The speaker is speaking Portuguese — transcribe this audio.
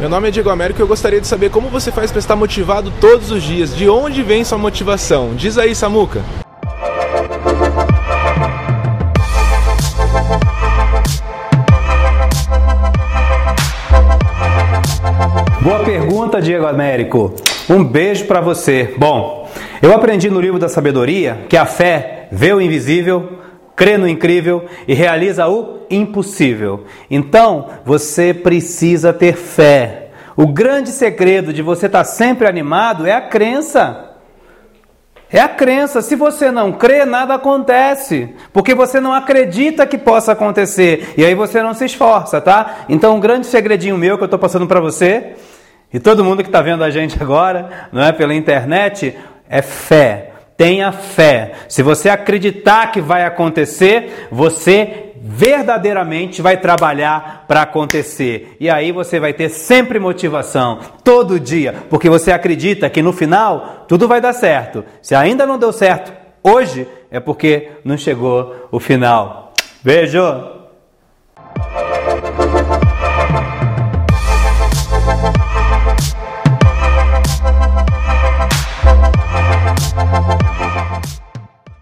Meu nome é Diego Américo e eu gostaria de saber como você faz para estar motivado todos os dias. De onde vem sua motivação? Diz aí, Samuca. Boa pergunta, Diego Américo. Um beijo para você. Bom, eu aprendi no livro da sabedoria que a fé vê o invisível, crê no incrível e realiza o impossível. Então, você precisa ter fé. O grande segredo de você estar sempre animado é a crença. É a crença. Se você não crê, nada acontece. Porque você não acredita que possa acontecer. E aí você não se esforça, tá? Então, um grande segredinho meu que eu estou passando para você, e todo mundo que está vendo a gente agora, não é? Pela internet, é fé. Tenha fé. Se você acreditar que vai acontecer, você verdadeiramente vai trabalhar para acontecer. E aí você vai ter sempre motivação, todo dia, porque você acredita que no final tudo vai dar certo. Se ainda não deu certo hoje, é porque não chegou o final. Beijo!